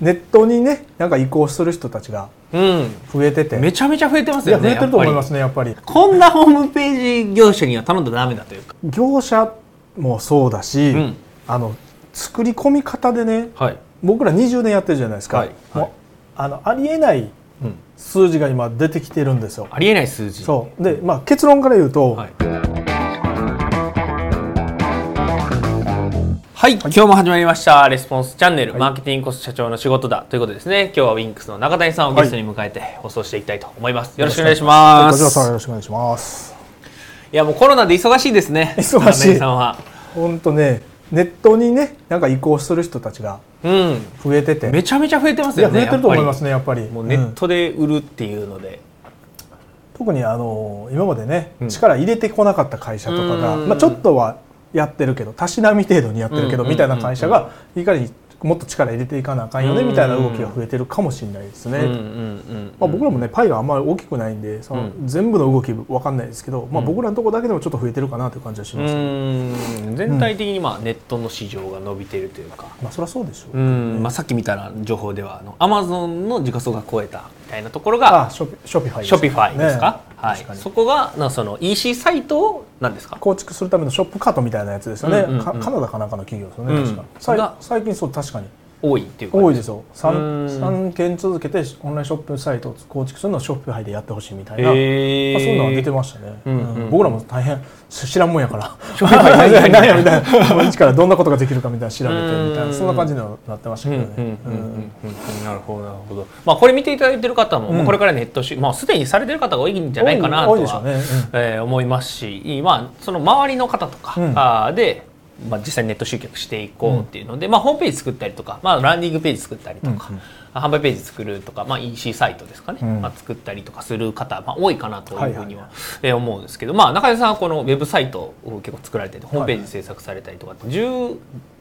ネットにねなんか移行する人たちがうん。増えてて。めちゃめちゃ増えてますよね増えてると思いますねやっぱり。こんなホームページ業者には頼んだらダメだというか。業者もそうだし、うん。あの作り込み方でねはい、僕ら20年やってるじゃないですか、はい。はい。あのありえないうん、数字が今出てきてるんですよ。ありえない数字。そう。で、まあ、結論から言うと、はい、はい、今日も始まりました。レスポンスチャンネル、はい。マーケティングコスト社長の仕事だ。ということでですね。今日はウィンクスの中谷さんをゲストに迎えて放送していきたいと思います、よろしくお願いします。こちらさんよろしくお願いします。いやもうコロナで忙しいですね。忙しい。さんは。本当ねネットにねなんか移行する人たちがうん。増えてて。めちゃめちゃ増えてますよねえてると思いますねねやっぱり。もうネッうんトで売るっていうので、特にあの今までね、うん。力入れてこなかった会社とかが、うん。まあ、ちょっとはやってるけどたしなみ程度にやってるけど、うんみたいな会社がいかにもっと力入れていかなあかんよね、うん。みたいな動きが増えてるかもしれないですね。まあ、僕らもねパイがあんまり大きくないんでその、うん。全部の動きわかんないですけど、まあ、うん。僕らのところだけでもちょっと増えてるかなという感じはします、ん。全体的にまあネットの市場が伸びてるというか、まあそりゃそうでしょう、うん。まあ、さっき見たら情報ではあのアマゾンの時価総額超えたみたいなところがあショピショピファイ Shopify ですか、ねはい。そこがなその EC サイトを何ですか？構築するためのショップカートみたいなやつですよね、うんうんうんかカナダかなんかの企業ですよね、うん。確か。最近そう確かに多いっていうか多いですよ。う 3, ん。三件続けてオンラインショップサイトを構築するのをショップハイでやってほしいみたいな、まあ、そうへいうのは出てましたね、うんうん。うん。僕らも大変し知らんもんやから。何やみたいな一 からどんなことができるかみたいな調べてみたいうん。なそんな感じにはなってましたうんけどねなるほどなるほど。まあこれ見ていただいてる方も、うん。まあこれからネットしまあすでにされてる方が多いんじゃないかなとは、えー思いますし、まあ、その周りの方とか、うん。あーで、まあ、実際にネット集客していこうっていうので、まあ、ホームページ作ったりとか、まあ、ランディングページ作ったりとか、販売ページ作るとか、まあ、EC サイトですかね、うん。まあ、作ったりとかする方、まあ、多いかなというふうには,、思うんですけど、まあ、中谷さんはこのウェブサイトを結構作られててホームページ制作されたりとかって10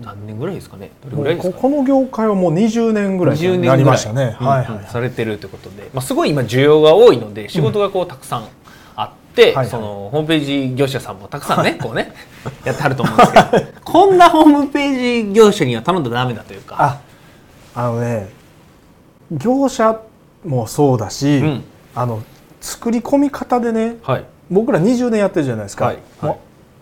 何年ぐらいですかね？どれぐらいですかここの業界はもう20年ぐらい20になり年ぐらい。ましたね、いはい、うんされてるということで、まあ、すごい今需要が多いので仕事がこうたくさんはいはい。そのホームページ業者さんもたくさんねこうね やってはると思うんですけど。こんなホームページ業者には頼んだらダメだというか。あ。あのね業者もそうだし、うん。あの作り込み方でねはい、僕ら20年やってるじゃないですか、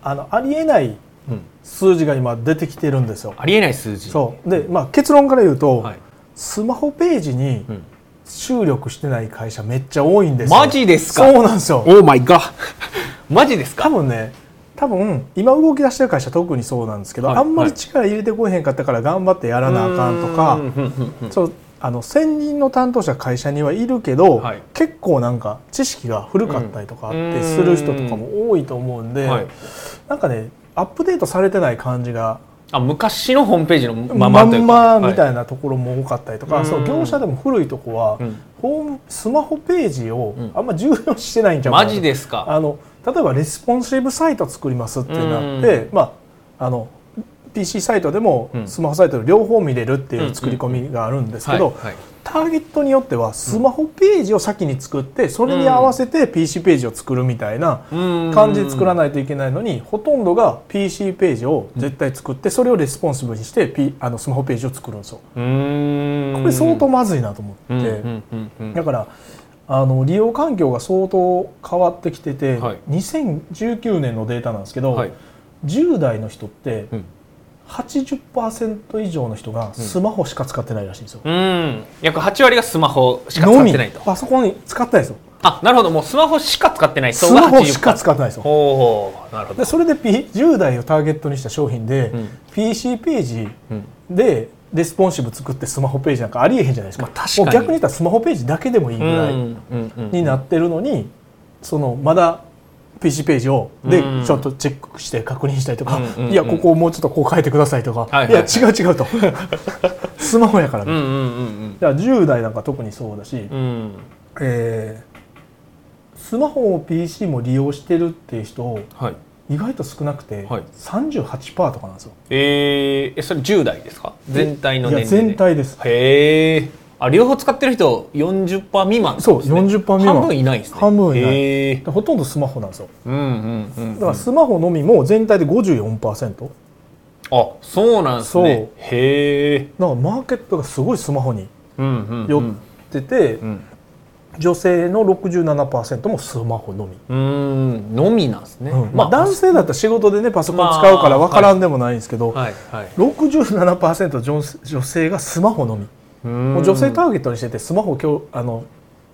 あのありえないうん、数字が今出てきてるんですよ。ありえない数字。そう。で、まあ、結論から言うと、はい。スマホページにうん、注力してない会社めっちゃ多いんですよ。マジですか？そうなんですよ。オーマイガーマジですか？多分ね多分今動き出してる会社特にそうなんですけど、はいあんまり力入れてこえへんかったから頑張ってやらなあかんとかうんうんうんうん。そうあの専任の担当者会社にはいるけど、はい。結構なんか知識が古かったりとかあってする人とかも多いと思うんで、はい。なんかねアップデートされてない感じがあ昔のホームページのままんまというか。まみたいなところも多かったりとか、うん。そう業者でも古いとこは、うん。ホームスマホページをうん。あんま重要視してないんじゃないマジですか？あの例えばレスポンシブサイト作りますってなって、まああの PC サイトでもうん。スマホサイトで両方見れるっていう作り込みがあるんですけど、はいはいターゲットによってはスマホページを先に作ってそれに合わせて PC ページを作るみたいな感じで作らないといけないのにほとんどが PC ページを絶対作ってそれをレスポンシブにして P あのスマホページを作るんですよ。これ相当まずいなと思って、だからあの利用環境が相当変わってきてて、はい。2019年のデータなんですけど、はい。10代の人ってうん80%以上の人がスマホしか使ってないらしいんですよ。うん。約8割がスマホしか使ってないと。パソコン使ってないですよ。あなるほど。もうスマホしか使ってない人がスマホしか80%使ってないですよ。ほうなるほど。でそれで、P、10代をターゲットにした商品で、うん。PC ページうん。でレスポンシブ作ってスマホページなんかありえへんじゃないですか,、まあ確かに。もう逆に言ったらスマホページだけでもいいぐらいになってるのにそのまだ PC ページをでうん。ちょっとチェックして確認したりとか、うんうんうん。いやここをもうちょっとこう変えてくださいとか、はいはい。いや違う違うと。スマホやからね、うんうんうんだから10代なんか特にそうだし、うん。うんえースマホも PC も利用してるっていう人はい。意外と少なくて、はい。38%とかなんですよ。えー、えそれ10代ですか？全体の年齢で。全体です。へえあ両方使ってる人40%未満そうですね40%未満。半分いないんですね。半分いない。ほとんどスマホなんですよ。うんうんうんだからスマホのみも全体で54%、あそうなんですね。そう。へえマーケットがすごいスマホにうんうん寄ってて、うん。女性の67%もスマホのみ、うんのみなんですね、うん。まあ、男性だったら仕事でねパソコン使うから分からんでもないんですけど、はいはい。67%女女性がスマホのみ、もう女性ターゲットにしててスマホを強あの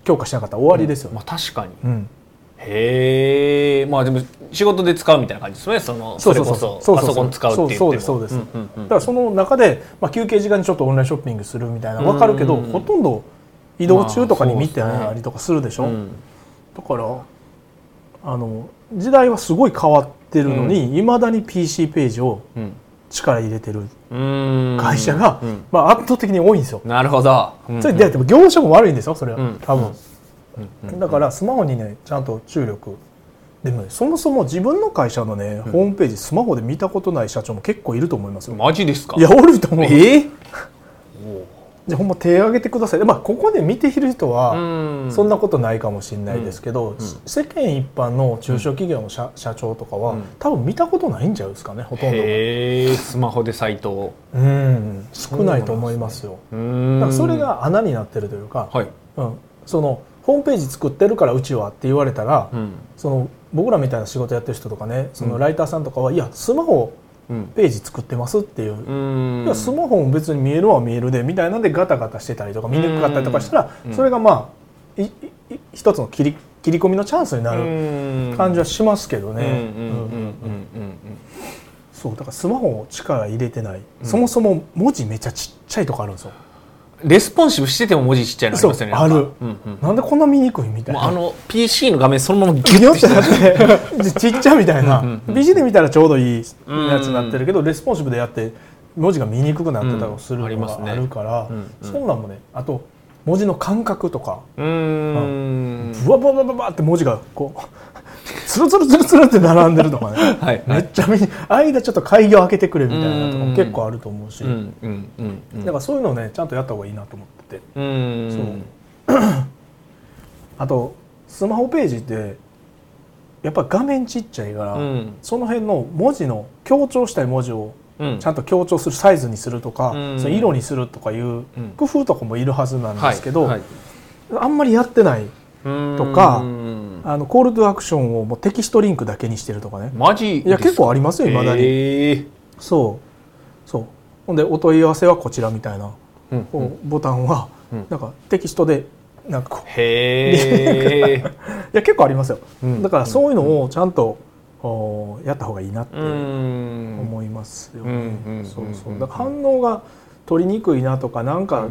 強化しなかったら終わりですよ、まあ確かに。うん。へえまあでも仕事で使うみたいな感じですね。そのそれこそパソコン使うって言っても。そうですそうです、んうんうん。だからその中で、まあ、休憩時間にちょっとオンラインショッピングするみたいな分かるけど、うんほとんど移動中とかに見てたりとかするでしょ、うん。だからあの時代はすごい変わってるのにいま、未だに PC ページをうん力入れてるうん。会社が、うん。まあ、圧倒的に多いんですよ。なるほど、それででも業種も悪いんですよそれは、うん。多分、だからスマホにねちゃんと注力。でもねそもそも自分の会社のね、ホームページスマホで見たことない社長も結構いると思いますよ。マジですか？いやおると思う。え？ーじゃあほんま手挙げてください。でまあここで見ている人は、うん。そんなことないかもしれないですけど、ん。世間一般の中小企業の社,、社長とかは、うん。多分見たことないんちゃうですかねほとんどスマホでサイトを。うん。少ないと思いますよ。うだんからそれが穴になってるというか、はい、うん、そのホームページ作ってるからうちはって言われたら、うん。その僕らみたいな仕事やってる人とかねそのうん。ライターさんとかは、いやスマホうんページ作ってますっていう、うん。スマホも別に見えるは見えるでみたいなんでガタガタしてたりとか見にくかったりとかしたら、うん。それがまあ一つの切り切り込みのチャンスになるうん。感じはしますけどね、そうだからスマホを力入れてない、そもそも文字めちゃちっちゃいとこあるんですよレスポンシブしてても文字ちっちゃいのありますよねある。うんうん。なんでこんな見にくいみたいな。あの PC の画面そのままギギュッててなって ちっちゃみたいな。うんうんうん。PC で見たらちょうどいいやつになってるけどレスポンシブでやって文字が見にくくなってたりするのがうんありますね。あるから、うんうん。そんなんもねあと文字の間隔とか。うーん。ブワブワブワブワって文字がこうツルツルツルツルって並んでるとかね。はい。めっちゃ間ちょっと開業開けてくれみたいなとかも結構あると思うし、うんうんうんうん。だからそういうのをねちゃんとやった方がいいなと思ってて。うん。そう。あとスマホページってやっぱ画面ちっちゃいから、うん。その辺の文字の強調したい文字をうんちゃんと強調するサイズにするとか、うん。その色にするとかいううん。工夫とかもいるはずなんですけど、はい。はい。あんまりやってないとかうん。あのコールドアクションをもうテキストリンクだけにしてるとかね。マジ？いや結構ありますよいまだに。へー。そう。そう。ほんでお問い合わせはこちらみたいな、うん。ボタンはうん。なんかテキストでなんかこうへえ いや結構ありますよ、うん。だからそういうのをちゃんと、おやった方がいいなってうん。思いますよね、うんうんそうそうう。んだから反応が取りにくいなとかなんか、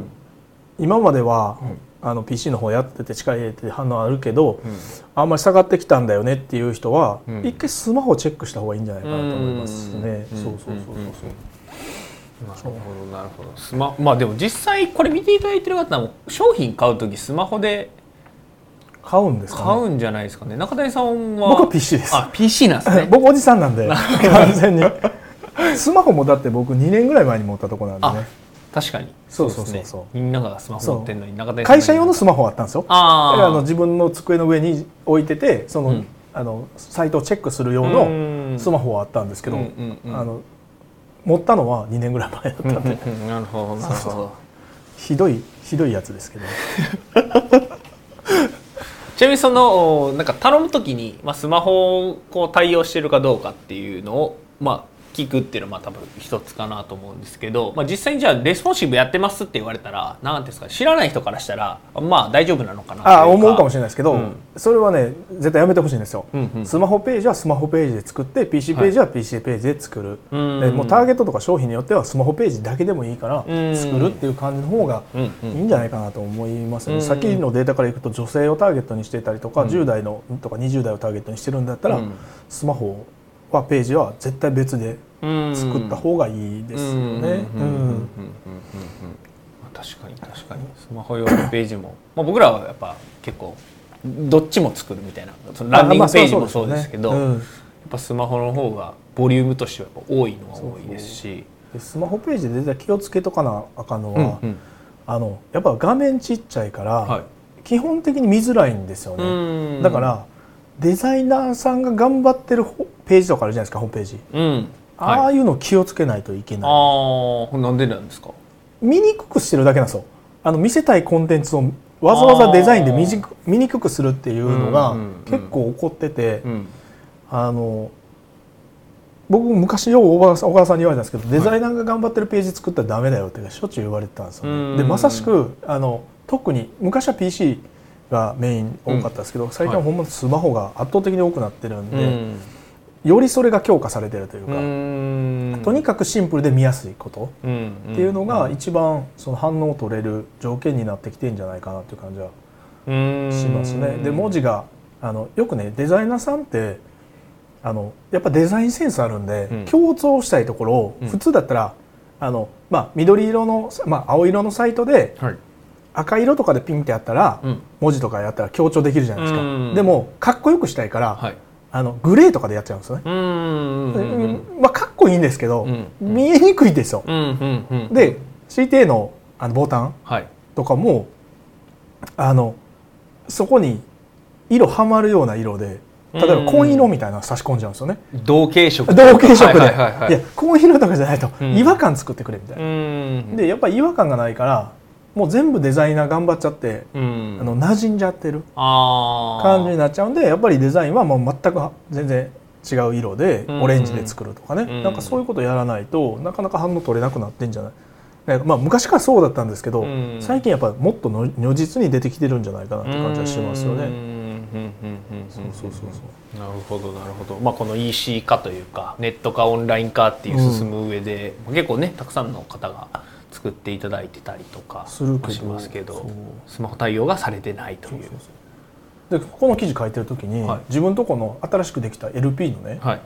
今までは、あの PC の方やってて力入れて反応あるけど、あんまり下がってきたんだよねっていう人は、うん。一回スマホチェックした方がいいんじゃないかなと思いますね、うんそうそうそうそうなるほどなるほど。スマまあでも実際これ見ていただいてる方も商品買う時スマホで買うんですか、ね、買うんじゃないですかね。中谷さんは？僕は PC です。あ PC なんですね。僕おじさんなんで。完全に。スマホもだって僕2年ぐらい前に持ったとこなんでね。確かに。そうそうそうそう。みんながスマホ持ってんのに中谷会社用のスマホあったんですよ。だあからあの自分の机の上に置いててその,、うん。あのサイトをチェックする用マのスマホはあったんですけど、うんうんうん。あの持ったのは2年ぐらい前だったんで、なるほどなるほど。ひどいひどいやつですけど ちなみにそのなんか頼む時に、まあ、スマホをこう対応してるかどうかっていうのを、まあ、聞くっていうのはまあ多分一つかなと思うんですけど、まあ、実際にじゃあレスポンシブやってますって言われたら何ですか知らない人からしたらまあ大丈夫なのかなああ思うかもしれれないですけど、うん。それはね絶対やめてほしいんですよ、うんうん。スマホページはスマホページで作って PC ページは PC ページで作る、うん。でもうターゲットとか商品によってはスマホページだけでもいいからうん。作るっていう感じの方がうんうん。いいんじゃないかなと思いますね、うん。さっきのデータからいくと女性をターゲットにしてたりとか、うん。10代のとか20代をターゲットにしてるんだったら、うん。スマホはページは絶対別で作った方がいいですよね。確かに確かにスマホ用のページも、まあ、僕らはやっぱ結構どっちも作るみたいなそのランディングページもそうですけど、やっぱスマホの方がボリュームとしては多いのは多いですしうん。でスマホページで気をつけとかなあかん。のは、うん。うん。あのやっぱ画面ちっちゃいから、はい基本的に見づらいん。ですよね。うん。だからデザイナーさん。が頑張ってるほページとかあるじゃないですかホームページ。うん。はいああいうの気をつけないといけない、ああなんでなんですか？見にくくしてるだけなんですよ。あの見せたいコンテンツをわざわざデザインで見じく見にくくするっていうのがうんうんうん結構起こってて、うん。あの僕昔よう小川さんに言われたんですけどデザイナーが頑張ってるページ作ったらダメだよってしょっちゅう言われてたんですよ。うん。ね。でまさしくあの特に昔は PC がメイン多かったですけど、最近はほんまスマホが圧倒的に多くなってるんで、うんよりそれが強化されてるというか、うん。とにかくシンプルで見やすいこと。うん。っていうのが一番その反応を取れる条件になってきてんじゃないかなっていう感じはうん。しますね。で文字があのよくねデザイナーさんってあのやっぱデザインセンスあるんで、うん。共通したいところをうん。普通だったら、あのまあ、緑色の、まあ、青色のサイトではい。赤色とかでピンってやったら、うん。文字とかやったら強調できるじゃないですか、うん。でもかっこよくしたいから、はいあのグレーとかでやっちゃうんですよね、うんうんうんまあ、かっこいいんですけど、うん見えにくいですよ、うんうんうんで CTA のあのボタンはい。とかもあのそこに色はまるような色で例えば紺色みたいなの差し込んじゃうんですよね。同系色。同系色で、はいはいはいはい。いや紺色とかじゃないとうん。違和感作ってくれみたいな、うんでやっぱり違和感がないからもう全部デザイナー頑張っちゃって、うん。あの馴染んじゃってる感じになっちゃうんでやっぱりデザインはもう全く全然違う色でうん。オレンジで作るとかね、うん。なんかそういうことやらないとなかなか反応取れなくなってんじゃない。まあ昔からそうだったんですけど、うん。最近やっぱりもっとの如実に出てきてるんじゃないかなって感じはしますよね。うん。うん。うん。うん。そうそうそうそう。なるほどなるほど、まあ、この EC 化というかネット化オンライン化っていう進む上で、結構ねたくさんの方が作っていただいてたりとかするけど。しますけどそう。スマホ対応がされてないという。でここの記事書いてる時に、はい。自分とこの新しくできた LP のねはい。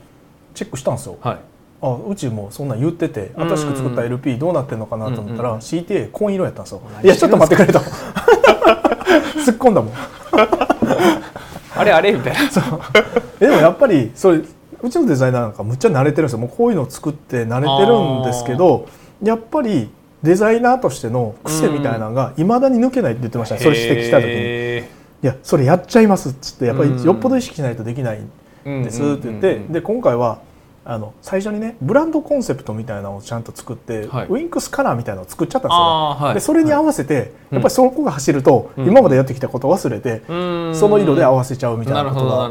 チェックしたんですよ。はい。あうちもそんなん言ってて新しく作った LP どうなってんのかなと思ったら、うんうん CTA 紺色やったんですよ。何。いやちょっと待ってくれと。突っ込んだもん。あれあれみたいな。えでもやっぱりそれうちのデザイナーなんかむっちゃ慣れてるんですよ。もうこういうのを作って慣れてるんですけどやっぱりデザイナーとしての癖みたいなのがいまだに抜けないって言ってました。ねそれ指摘した時に「いへやそれやっちゃいます」っつってやっぱうん。りよっぽど意識しないとできないんーですって言ってで今回はあの最初にねブランドコンセプトみたいなのをちゃんと作って、はい。ウィンクスカラーみたいなのを作っちゃったんですよ。はい。でそれに合わせて、うん。やっぱりそこが走ると、うん。今までやってきたことを忘れて、うん。その色で合わせちゃうみたいなことが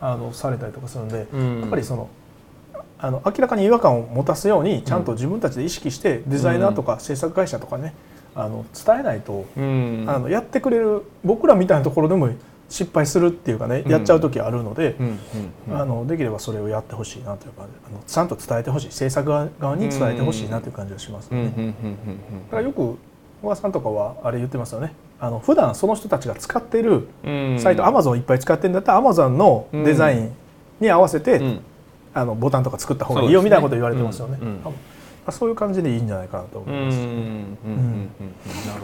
あのされたりとかするんで、うん。やっぱりそのあの明らかに違和感を持たすようにちゃんと自分たちで意識してデザイナーとか制作会社とかねあの伝えないと、うん。あのやってくれる僕らみたいなところでも失敗するっていうかね、うん。やっちゃう時あるので、あのできればそれをやってほしいなというかあのちゃんと伝えてほしい。制作側側に伝えてほしいなという感じがしますよね。だからよく小川さんとかはあれ言ってますよね。あの普段その人たちが使ってるうん。サイト、アマゾンいっぱい使ってるんだったらアマゾンのデザインに合わせて、うんあのボタンとか作った方がいいよみたいなこと言われてますよね。うんうん多分。そういう感じでいいんじゃないかなと思います。なる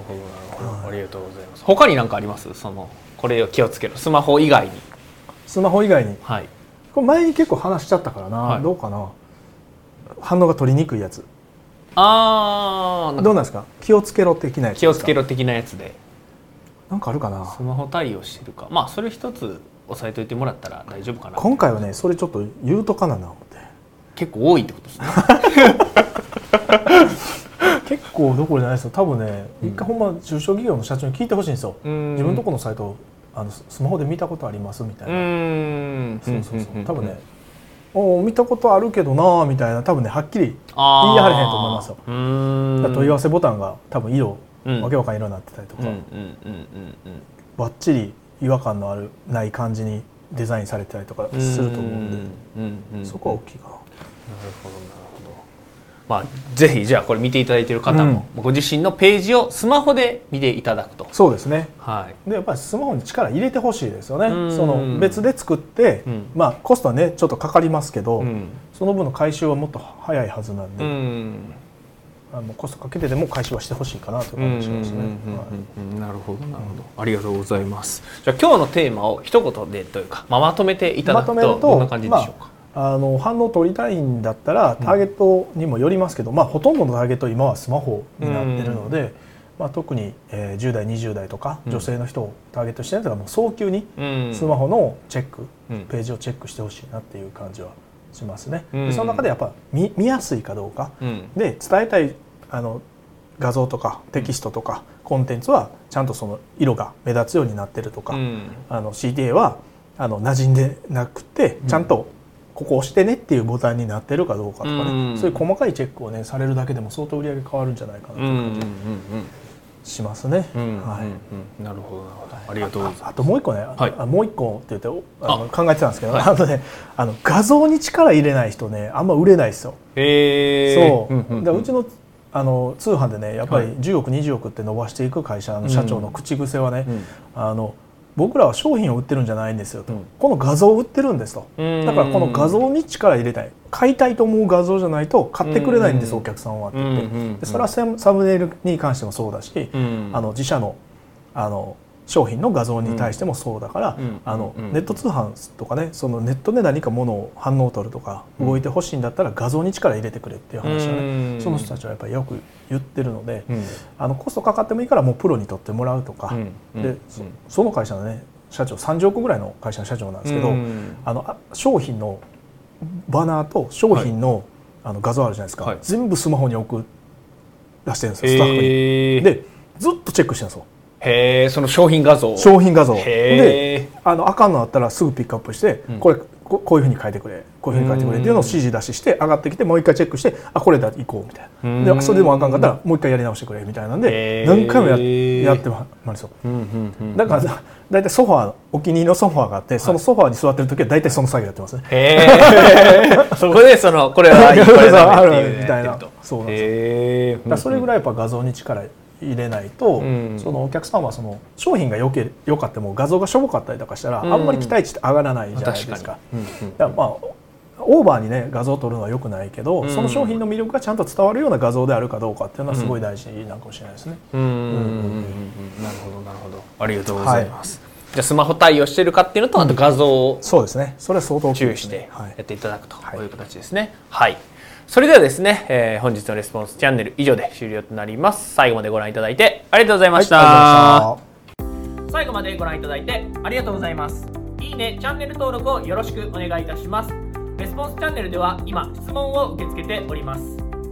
ほどなるほど。ありがとうございます。他に何かあります？そのこれを気をつけろ。スマホ以外に。スマホ以外に。はい。これ前に結構話しちゃったからな、はい。どうかな？反応が取りにくいやつ。ああどうなんですか？気をつけろ的なやつ気をつけろろ的なやつで。なんかあるかな？スマホ対応してるか。まあそれ一つ押さえといてもらったら大丈夫かな。今回はねそれちょっと言うとかなな思って。結構多いってことですね。結構どころじゃないですよ多分ね一回ほんま中小企業の社長に聞いてほしいんですよ。自自分のとこのサイトあのススマホで見たことありますみたいうな、ん。そうそうそう。多分ねおー見たことあるけどなーみたいな多分ねはっきり言い張れへんと思いますよ。問い合わせボタンが多分色、うん。わけわかん色になってたりとか、うんうんうんばっちり違和感のあるない感じにデザインされてたりとかうんすると思うんで、そこは大きいかな。なるほどなるほどまあぜひじゃあこれ見ていただいている方も、ご自身のページをスマホで見ていただくと。そうですね。はい。でやっぱりスマホに力入れてほしいですよね。うん。その別で作って、うん。まあコストはねちょっとかかりますけど、うん。その分の回収はもっと早いはずなんうで、んあのコストかけてでも回収はしてほしいかなという感じしますね。はいなるほどなるほどありがとうございますじゃあ今日のテーマを一言でというか、まあ、まとめていただくとまとめるとどんな感じでしょうか、あの反応を取りたいんだったらターゲットにもよりますけど、まあ、ほとんどのターゲット今はスマホになってるので、まあ、特に、えー10代20代とか女性の人をターゲットしてる人がもう早急にスマホのチェック、うんページをチェックしてほしいなっていう感じはしますね。うん。でその中でやっぱ見見やすいかどうか、うん。で伝えたいあの画像とかテキストとかコンテンツはちゃんとその色が目立つようになってるとか、うん。あの CTA はあの馴染んでなくてちゃんとここ押してねっていうボタンになってるかどうかとかね、うん。そういう細かいチェックをねされるだけでも相当売り上げ変わるんじゃないかなとうんうんうんしますね。はいうんなるほどなるほど。ありがとうございます。ああともう一個ね、はい。あもう一個って言っておあのあ考えてたんですけど、はい。あのねあの画像に力入れない人ねあんま売れないですよ。へえそう、んんだからうちのあの通販でねやっぱりはい。10億20億って伸ばしていく会社の社長の口癖はね、うん。あの僕らは商品を売ってるんじゃないんですよと、うん。この画像を売ってるんですと。うん。だからこの画像に力入れたい。買いたいと思う画像じゃないと買ってくれないんです、うん。お客さんはって。言って、でそれはサムサムネイルに関してもそうだし、うん。あの自社のあの商品の画像に対してもそうだから、うん。あのうん。ネット通販とかねそのネットで何かものを反応を取るとかうん。動いてほしいんだったら画像に力入れてくれっていう話をね、うん。その人たちはやっぱりよく言ってるので、うん。あのコストかかってもいいからもうプロに取ってもらうとか、うん。でそその会社のね社長30億ぐらいの会社の社長なんですけど、うん。あのあ商品のバナーと商品の,、あの画像あるじゃないですか、はい。全部スマホに送らしてるんですよスタッフに。へえでずっとチェックしてるんですよへえその商品画像。商品画像。へでえあのあかんのあったらすぐピックアップして、うん。これここういうふうに書いてくれこういうふうに書いてくれっていうのを指示出しして上がってきてもう一回チェックしてあこれだ行こうみたいうん。なでそれでもあかんかったらもう一回やり直してくれみたいな。んで何回もややってままるんですようんうんうん。だからだいたいソファーお気に入りのソファーがあってそのソファーに座ってる時は大体その作業やってますね、へえ そこでそのこれはいいこれダメっていう みたいな。そうなんですへえだからそれぐらいやっぱ画像に力入れないと、うん。そのお客さんはその商品がよけよかっても画像がしょぼかったりとかしたら、うん。あんまり期待値って上がらないじゃないですか。うんうん。だからまあオーバーにね画像を撮るのはよくないけど、うん。その商品の魅力がちゃんと伝わるような画像であるかどうかっていうのはすごい大事なのかもしれないですね。なるほどなるほどありがとうございます、じゃあスマホ対応してるかっていうのとあと画像をそうですね。それは相当注意してはいやっていただくとはいいう形ですねはい、それではですね、えー本日のレスポンスチャンネル以上で終了となります。最後までご覧いただいてありがとうございました、はいありがとうございました。最後までご覧いただいてありがとうございます。いいねチャンネル登録をよろしくお願いいたします。レスポンスチャンネルでは今質問を受け付けております。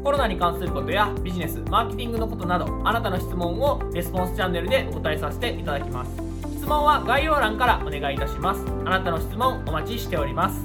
コロナに関することやビジネスマーケティングのことなどあなたの質問をレスポンスチャンネルでお答えさせていただきます。質問は概要欄からお願いいたします。あなたの質問お待ちしております